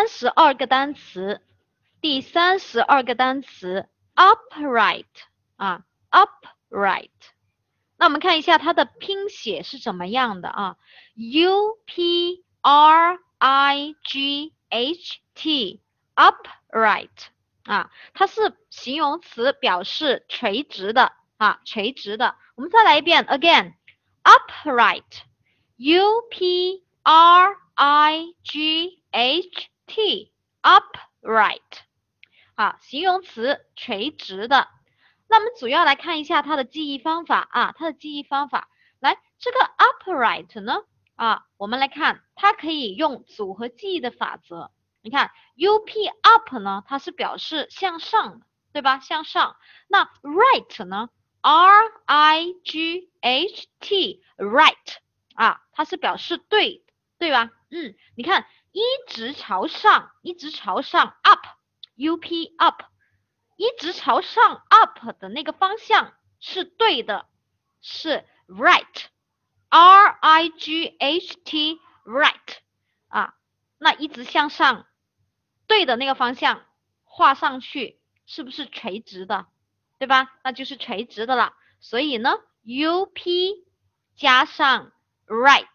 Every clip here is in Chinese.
三十二个单词，第三十二个单词 upright 啊，upright。那我们看一下它的拼写是怎么样的啊？U P R I G H T upright 啊，它是形容词，表示垂直的啊，垂直的。我们再来一遍，again upright，U P R I G H T upright 啊，形容词，垂直的。那我们主要来看一下它的记忆方法啊，它的记忆方法。来，这个 upright 呢啊，我们来看，它可以用组合记忆的法则。你看，U P up 呢，它是表示向上，对吧？向上。那 right 呢，R I G H T right 啊，它是表示对，对吧？嗯，你看，一直朝上，一直朝上，up，U P up。一直朝上 up 的那个方向是对的，是 right，R I G H T right 啊，那一直向上对的那个方向画上去是不是垂直的，对吧？那就是垂直的了。所以呢，U P 加上 right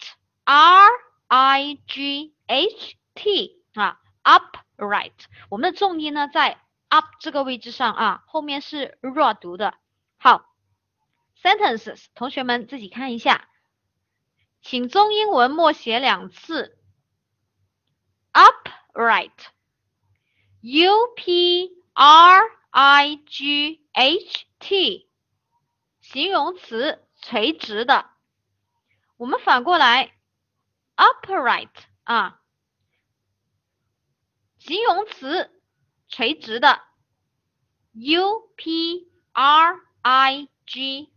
G H T 啊，upright，我们的重音呢在。up 这个位置上啊，后面是弱读的。好，sentences，同学们自己看一下，请中英文默写两次。upright，U P R I G H T，形容词，垂直的。我们反过来，upright 啊，形容词。垂直的，U P R I G